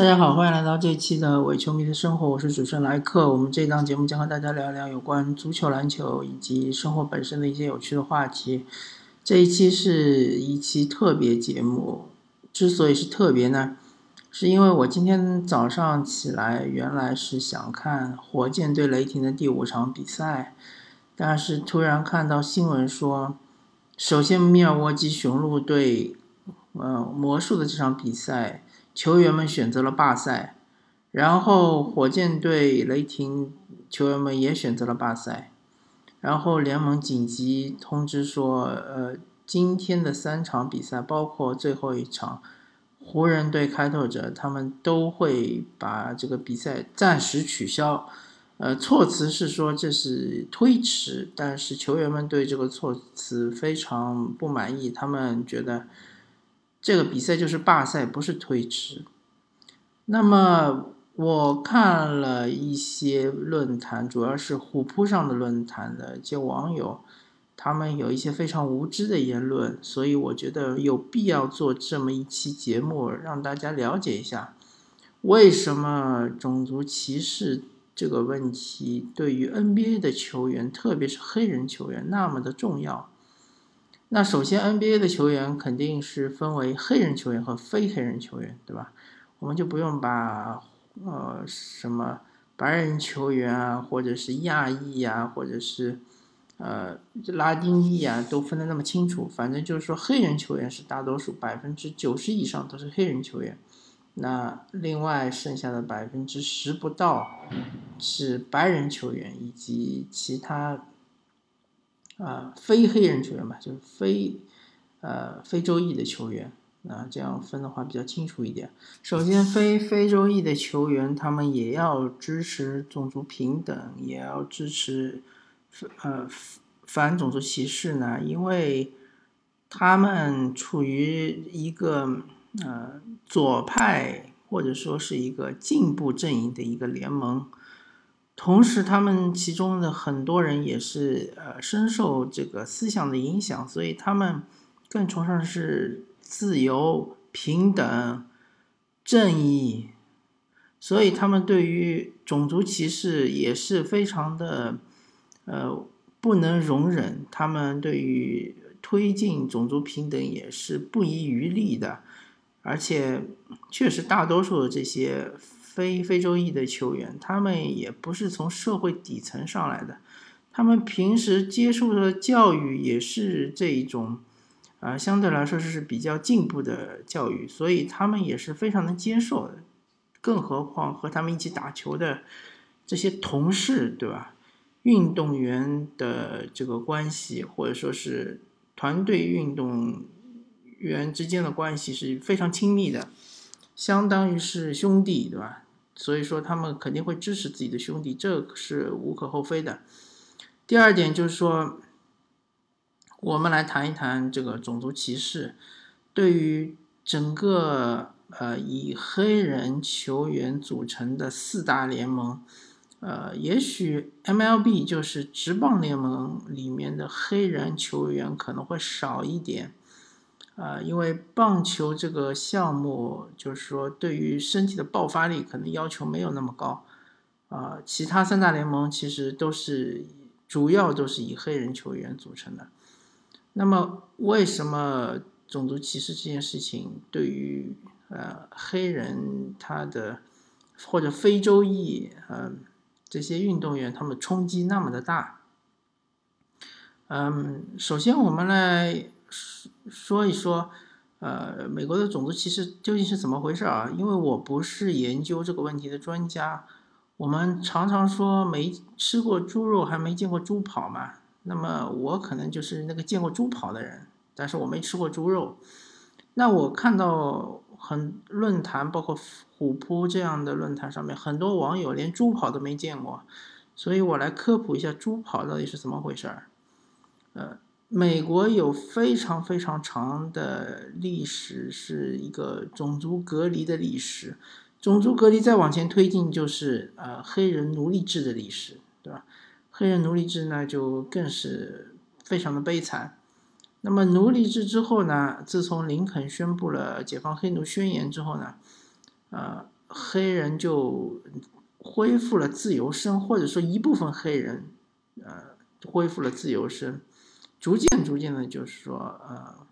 大家好，欢迎来到这一期的伪球迷的生活，我是主持人莱克。我们这档节目将和大家聊一聊有关足球、篮球以及生活本身的一些有趣的话题。这一期是一期特别节目，之所以是特别呢，是因为我今天早上起来，原来是想看火箭对雷霆的第五场比赛，但是突然看到新闻说，首先密尔沃基雄鹿对呃魔术的这场比赛。球员们选择了罢赛，然后火箭队、雷霆球员们也选择了罢赛，然后联盟紧急通知说，呃，今天的三场比赛，包括最后一场湖人队开拓者，他们都会把这个比赛暂时取消。呃，措辞是说这是推迟，但是球员们对这个措辞非常不满意，他们觉得。这个比赛就是罢赛，不是推迟。那么我看了一些论坛，主要是虎扑上的论坛的一些网友，他们有一些非常无知的言论，所以我觉得有必要做这么一期节目，让大家了解一下为什么种族歧视这个问题对于 NBA 的球员，特别是黑人球员那么的重要。那首先，NBA 的球员肯定是分为黑人球员和非黑人球员，对吧？我们就不用把呃什么白人球员啊，或者是亚裔啊，或者是呃拉丁裔啊，都分得那么清楚。反正就是说，黑人球员是大多数，百分之九十以上都是黑人球员。那另外剩下的百分之十不到是白人球员以及其他。啊，非黑人球员吧，就是非呃非洲裔的球员，啊这样分的话比较清楚一点。首先，非非洲裔的球员，他们也要支持种族平等，也要支持呃反种族歧视呢，因为他们处于一个呃左派或者说是一个进步阵营的一个联盟。同时，他们其中的很多人也是呃深受这个思想的影响，所以他们更崇尚是自由、平等、正义，所以他们对于种族歧视也是非常的呃不能容忍。他们对于推进种族平等也是不遗余力的，而且确实大多数这些。非非洲裔的球员，他们也不是从社会底层上来的，他们平时接受的教育也是这一种，啊，相对来说是比较进步的教育，所以他们也是非常能接受的。更何况和他们一起打球的这些同事，对吧？运动员的这个关系，或者说是团队运动员之间的关系是非常亲密的。相当于是兄弟，对吧？所以说他们肯定会支持自己的兄弟，这是无可厚非的。第二点就是说，我们来谈一谈这个种族歧视对于整个呃以黑人球员组成的四大联盟，呃，也许 MLB 就是职棒联盟里面的黑人球员可能会少一点。啊，因为棒球这个项目，就是说对于身体的爆发力可能要求没有那么高，啊，其他三大联盟其实都是主要都是以黑人球员组成的。那么，为什么种族歧视这件事情对于呃黑人他的或者非洲裔呃这些运动员他们冲击那么的大？嗯，首先我们来。说说一说，呃，美国的种族歧视究竟是怎么回事啊？因为我不是研究这个问题的专家。我们常常说没吃过猪肉还没见过猪跑嘛。那么我可能就是那个见过猪跑的人，但是我没吃过猪肉。那我看到很论坛，包括虎扑这样的论坛上面，很多网友连猪跑都没见过，所以我来科普一下猪跑到底是怎么回事儿。呃。美国有非常非常长的历史，是一个种族隔离的历史。种族隔离再往前推进，就是呃黑人奴隶制的历史，对吧？黑人奴隶制呢，就更是非常的悲惨。那么奴隶制之后呢，自从林肯宣布了解放黑奴宣言之后呢，呃，黑人就恢复了自由身，或者说一部分黑人呃恢复了自由身，逐渐逐渐的，就是说呃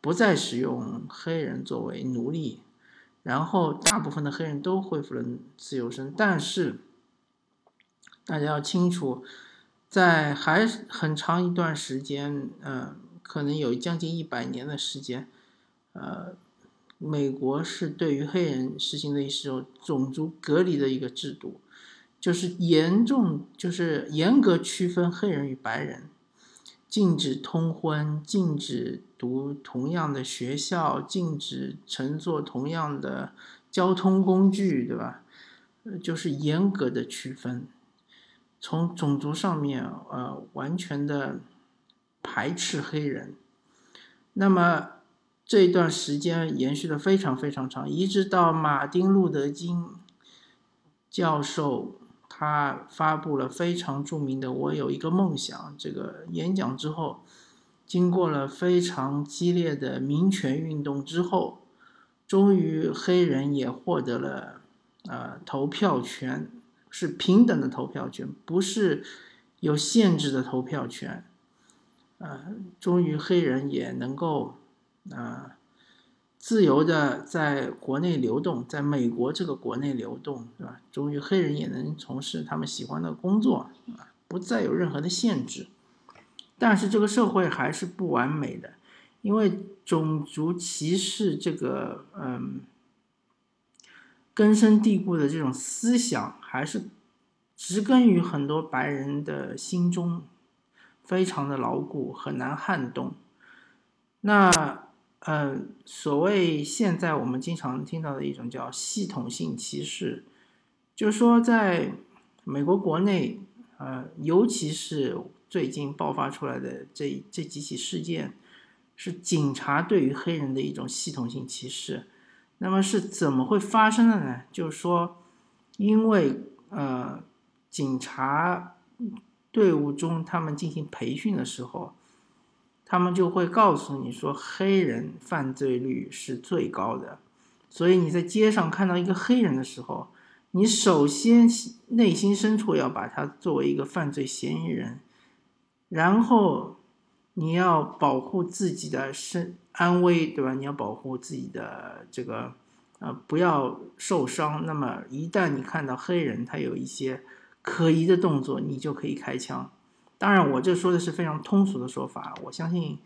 不再使用黑人作为奴隶，然后大部分的黑人都恢复了自由身，但是大家要清楚，在还很长一段时间，呃，可能有将近一百年的时间，呃。美国是对于黑人实行的一种种族隔离的一个制度，就是严重，就是严格区分黑人与白人，禁止通婚，禁止读同样的学校，禁止乘坐同样的交通工具，对吧？就是严格的区分，从种族上面，呃，完全的排斥黑人。那么。这一段时间延续的非常非常长，一直到马丁路德金教授他发布了非常著名的“我有一个梦想”这个演讲之后，经过了非常激烈的民权运动之后，终于黑人也获得了呃投票权，是平等的投票权，不是有限制的投票权，呃，终于黑人也能够。啊，自由的在国内流动，在美国这个国内流动，对吧？终于黑人也能从事他们喜欢的工作啊，不再有任何的限制。但是这个社会还是不完美的，因为种族歧视这个嗯根深蒂固的这种思想，还是植根于很多白人的心中，非常的牢固，很难撼动。那。嗯，所谓现在我们经常听到的一种叫系统性歧视，就是说在美国国内，呃，尤其是最近爆发出来的这这几起事件，是警察对于黑人的一种系统性歧视。那么是怎么会发生的呢？就是说，因为呃，警察队伍中他们进行培训的时候。他们就会告诉你说，黑人犯罪率是最高的，所以你在街上看到一个黑人的时候，你首先内心深处要把他作为一个犯罪嫌疑人，然后你要保护自己的身安危，对吧？你要保护自己的这个呃不要受伤。那么一旦你看到黑人他有一些可疑的动作，你就可以开枪。当然，我这说的是非常通俗的说法。我相信，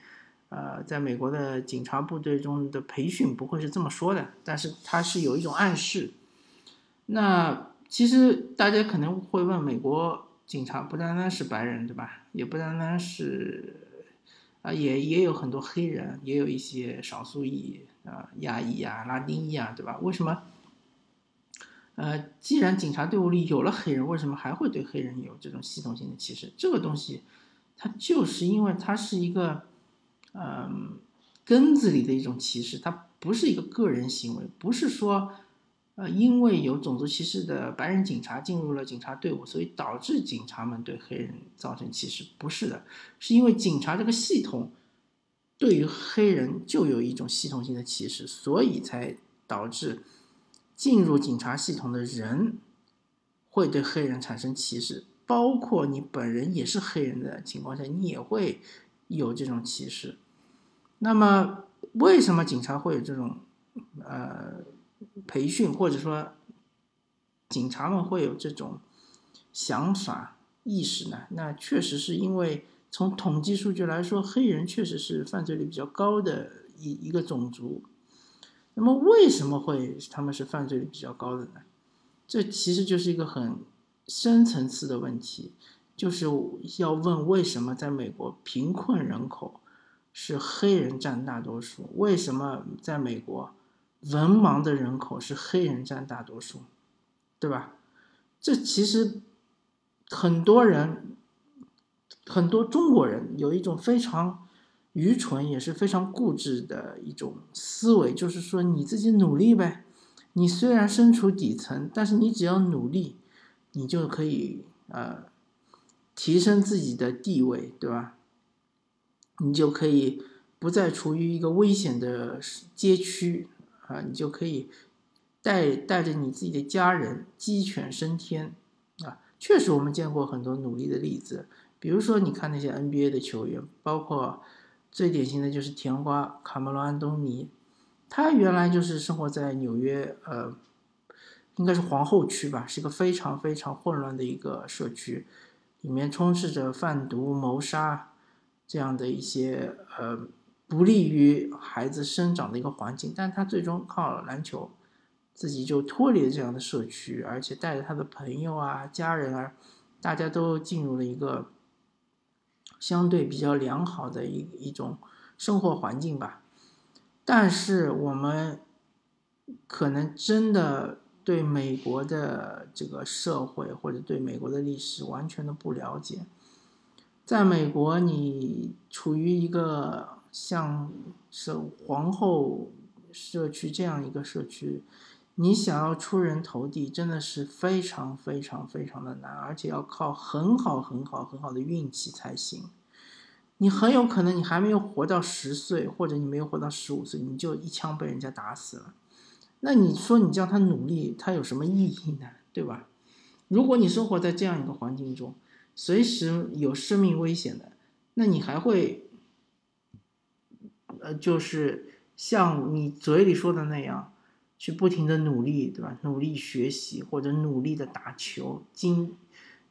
呃，在美国的警察部队中的培训不会是这么说的，但是它是有一种暗示。那其实大家可能会问，美国警察不单单是白人，对吧？也不单单是，啊，也也有很多黑人，也有一些少数裔啊，亚裔啊、拉丁裔啊，对吧？为什么？呃，既然警察队伍里有了黑人，为什么还会对黑人有这种系统性的歧视？这个东西，它就是因为它是一个，嗯，根子里的一种歧视，它不是一个个人行为，不是说，呃，因为有种族歧视的白人警察进入了警察队伍，所以导致警察们对黑人造成歧视，不是的，是因为警察这个系统对于黑人就有一种系统性的歧视，所以才导致。进入警察系统的人会对黑人产生歧视，包括你本人也是黑人的情况下，你也会有这种歧视。那么，为什么警察会有这种呃培训，或者说警察们会有这种想法意识呢？那确实是因为从统计数据来说，黑人确实是犯罪率比较高的一一个种族。那么为什么会他们是犯罪率比较高的呢？这其实就是一个很深层次的问题，就是要问为什么在美国贫困人口是黑人占大多数？为什么在美国文盲的人口是黑人占大多数？对吧？这其实很多人，很多中国人有一种非常。愚蠢也是非常固执的一种思维，就是说你自己努力呗。你虽然身处底层，但是你只要努力，你就可以呃提升自己的地位，对吧？你就可以不再处于一个危险的街区啊，你就可以带带着你自己的家人鸡犬升天啊！确实，我们见过很多努力的例子，比如说你看那些 NBA 的球员，包括最典型的就是甜瓜卡梅隆安东尼，他原来就是生活在纽约，呃，应该是皇后区吧，是一个非常非常混乱的一个社区，里面充斥着贩毒、谋杀这样的一些呃不利于孩子生长的一个环境，但他最终靠篮球。自己就脱离了这样的社区，而且带着他的朋友啊、家人啊，大家都进入了一个相对比较良好的一一种生活环境吧。但是我们可能真的对美国的这个社会或者对美国的历史完全的不了解。在美国，你处于一个像是皇后社区这样一个社区。你想要出人头地，真的是非常非常非常的难，而且要靠很好很好很好的运气才行。你很有可能你还没有活到十岁，或者你没有活到十五岁，你就一枪被人家打死了。那你说你叫他努力，他有什么意义呢？对吧？如果你生活在这样一个环境中，随时有生命危险的，那你还会，呃，就是像你嘴里说的那样。去不停的努力，对吧？努力学习或者努力的打球，精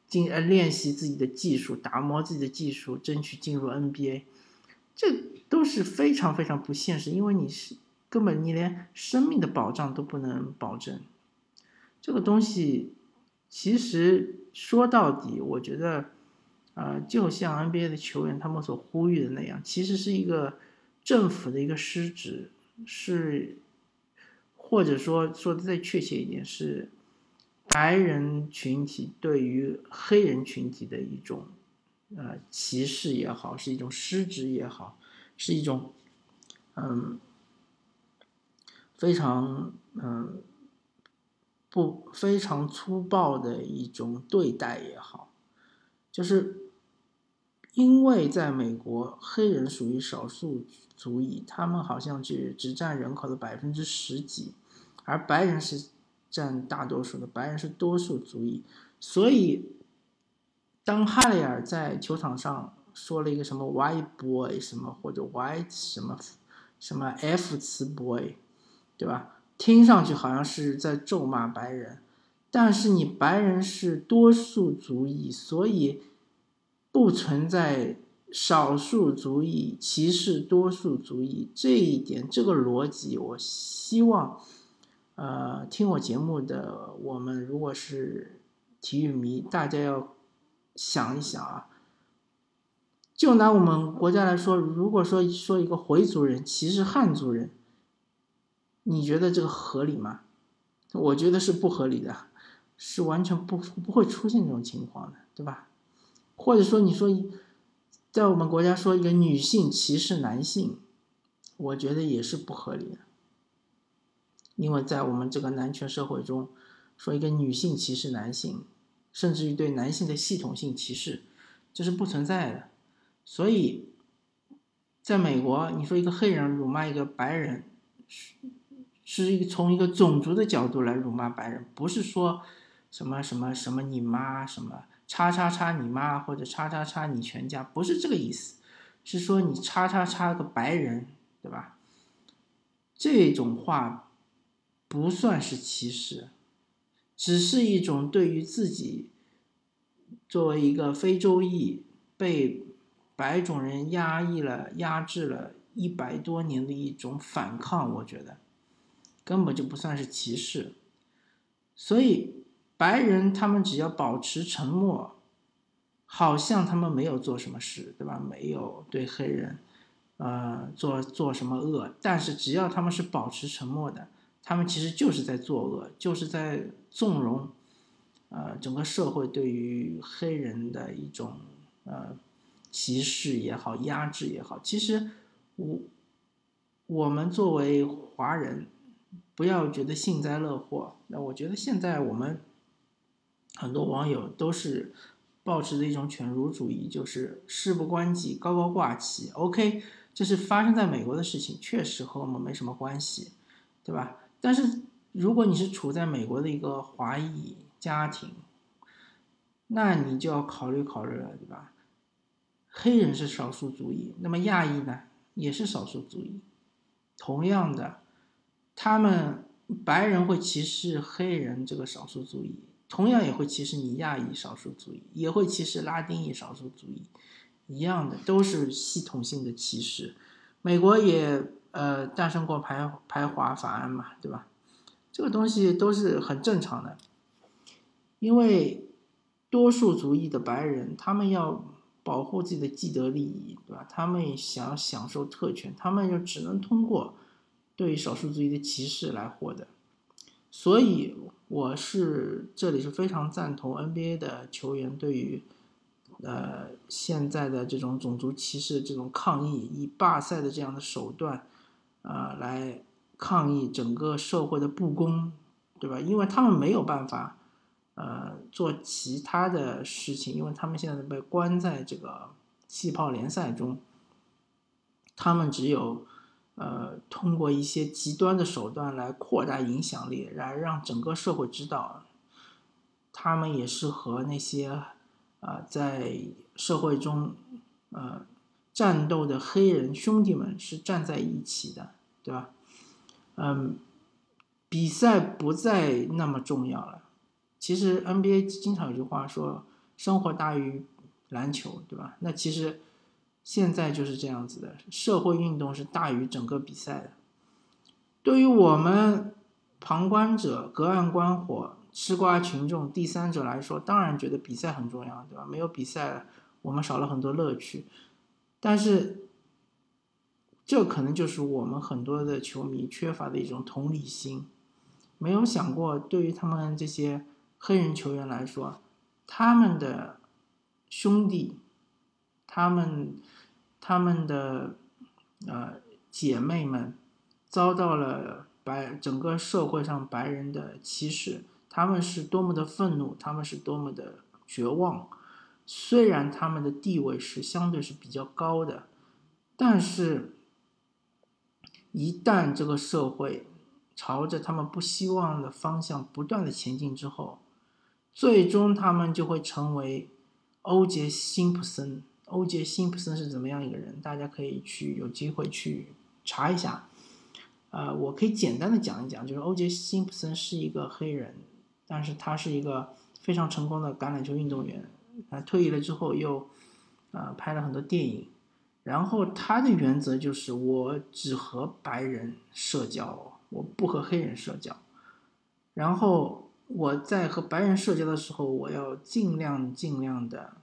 精呃练习自己的技术，打磨自己的技术，争取进入 NBA，这都是非常非常不现实，因为你是根本你连生命的保障都不能保证。这个东西其实说到底，我觉得，呃，就像 NBA 的球员他们所呼吁的那样，其实是一个政府的一个失职，是。或者说说的再确切一点，是白人群体对于黑人群体的一种呃歧视也好，是一种失职也好，是一种嗯非常嗯不非常粗暴的一种对待也好，就是因为在美国，黑人属于少数。族裔，他们好像只只占人口的百分之十几，而白人是占大多数的，白人是多数族裔。所以，当哈雷尔在球场上说了一个什么 “white boy” 什么或者 “white” 什么什么 “f 词 boy”，对吧？听上去好像是在咒骂白人，但是你白人是多数族裔，所以不存在。少数族裔歧视多数族裔这一点，这个逻辑，我希望，呃，听我节目的我们，如果是体育迷，大家要想一想啊。就拿我们国家来说，如果说说一个回族人歧视汉族人，你觉得这个合理吗？我觉得是不合理的，是完全不不会出现这种情况的，对吧？或者说你说。在我们国家说一个女性歧视男性，我觉得也是不合理的。因为在我们这个男权社会中，说一个女性歧视男性，甚至于对男性的系统性歧视，这是不存在的。所以，在美国，你说一个黑人辱骂一个白人，是是一个从一个种族的角度来辱骂白人，不是说什么什么什么你妈什么。叉叉叉你妈或者叉叉叉你全家不是这个意思，是说你叉叉叉个白人，对吧？这种话不算是歧视，只是一种对于自己作为一个非洲裔被白种人压抑了、压制了一百多年的一种反抗。我觉得根本就不算是歧视，所以。白人他们只要保持沉默，好像他们没有做什么事，对吧？没有对黑人，呃，做做什么恶。但是只要他们是保持沉默的，他们其实就是在作恶，就是在纵容，呃，整个社会对于黑人的一种呃歧视也好，压制也好。其实我我们作为华人，不要觉得幸灾乐祸。那我觉得现在我们。很多网友都是抱持的一种犬儒主义，就是事不关己，高高挂起。OK，这是发生在美国的事情，确实和我们没什么关系，对吧？但是如果你是处在美国的一个华裔家庭，那你就要考虑考虑了，对吧？黑人是少数族裔，那么亚裔呢，也是少数族裔。同样的，他们白人会歧视黑人这个少数族裔，同样也会歧视你亚裔少数族裔，也会歧视拉丁裔少数族裔，一样的都是系统性的歧视。美国也呃诞生过排排华法案嘛，对吧？这个东西都是很正常的，因为多数族裔的白人，他们要保护自己的既得利益，对吧？他们想享受特权，他们就只能通过对少数族裔的歧视来获得。所以，我是这里是非常赞同 NBA 的球员对于呃现在的这种种族歧视这种抗议，以罢赛的这样的手段啊来。抗议整个社会的不公，对吧？因为他们没有办法，呃，做其他的事情，因为他们现在被关在这个气泡联赛中，他们只有，呃，通过一些极端的手段来扩大影响力，来让整个社会知道，他们也是和那些，啊，在社会中，呃，战斗的黑人兄弟们是站在一起的，对吧？嗯，比赛不再那么重要了。其实 NBA 经常有句话说“生活大于篮球”，对吧？那其实现在就是这样子的，社会运动是大于整个比赛的。对于我们旁观者、隔岸观火、吃瓜群众、第三者来说，当然觉得比赛很重要，对吧？没有比赛，我们少了很多乐趣。但是。这可能就是我们很多的球迷缺乏的一种同理心，没有想过对于他们这些黑人球员来说，他们的兄弟，他们他们的呃姐妹们遭到了白整个社会上白人的歧视，他们是多么的愤怒，他们是多么的绝望。虽然他们的地位是相对是比较高的，但是。一旦这个社会朝着他们不希望的方向不断的前进之后，最终他们就会成为欧杰辛普森。欧杰辛普森是怎么样一个人？大家可以去有机会去查一下。呃，我可以简单的讲一讲，就是欧杰辛普森是一个黑人，但是他是一个非常成功的橄榄球运动员。他退役了之后又呃拍了很多电影。然后他的原则就是，我只和白人社交，我不和黑人社交。然后我在和白人社交的时候，我要尽量尽量的，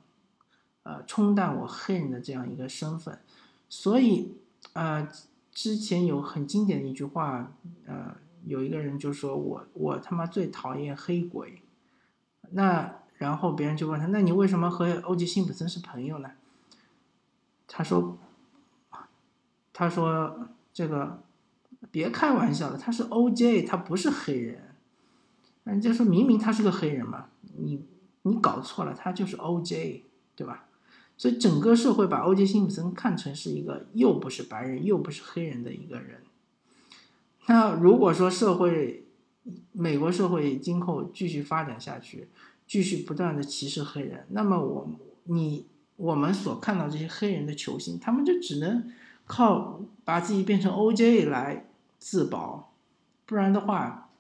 呃，冲淡我黑人的这样一个身份。所以，呃，之前有很经典的一句话，呃，有一个人就说我我他妈最讨厌黑鬼。那然后别人就问他，那你为什么和欧吉辛普森是朋友呢？他说：“他说这个别开玩笑了，他是 OJ，他不是黑人。人家说明明他是个黑人嘛，你你搞错了，他就是 OJ，对吧？所以整个社会把 OJ 辛普森看成是一个又不是白人又不是黑人的一个人。那如果说社会美国社会今后继续发展下去，继续不断的歧视黑人，那么我你。”我们所看到这些黑人的球星，他们就只能靠把自己变成 OJ 来自保，不然的话，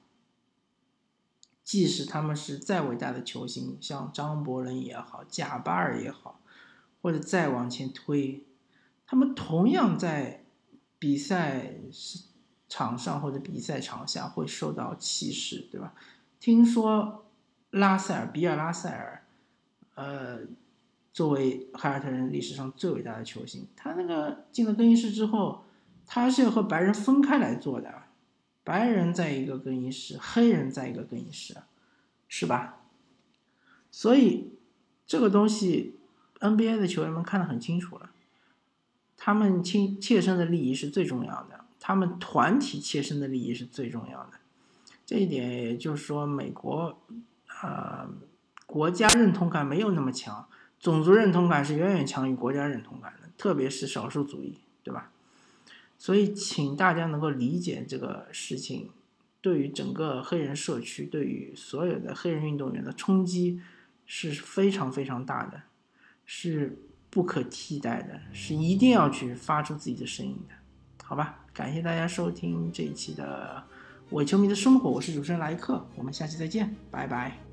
即使他们是再伟大的球星，像张伯伦也好，贾巴尔也好，或者再往前推，他们同样在比赛场上或者比赛场下会受到歧视，对吧？听说拉塞尔，比尔拉塞尔，呃。作为凯尔特人历史上最伟大的球星，他那个进了更衣室之后，他是要和白人分开来做的，白人在一个更衣室，黑人在一个更衣室，是吧？所以这个东西，NBA 的球员们看得很清楚了，他们亲切身的利益是最重要的，他们团体切身的利益是最重要的，这一点也就是说，美国啊，国家认同感没有那么强。种族认同感是远远强于国家认同感的，特别是少数族裔，对吧？所以，请大家能够理解这个事情对于整个黑人社区，对于所有的黑人运动员的冲击是非常非常大的，是不可替代的，是一定要去发出自己的声音的，好吧？感谢大家收听这一期的伪球迷的生活，我是主持人莱克，我们下期再见，拜拜。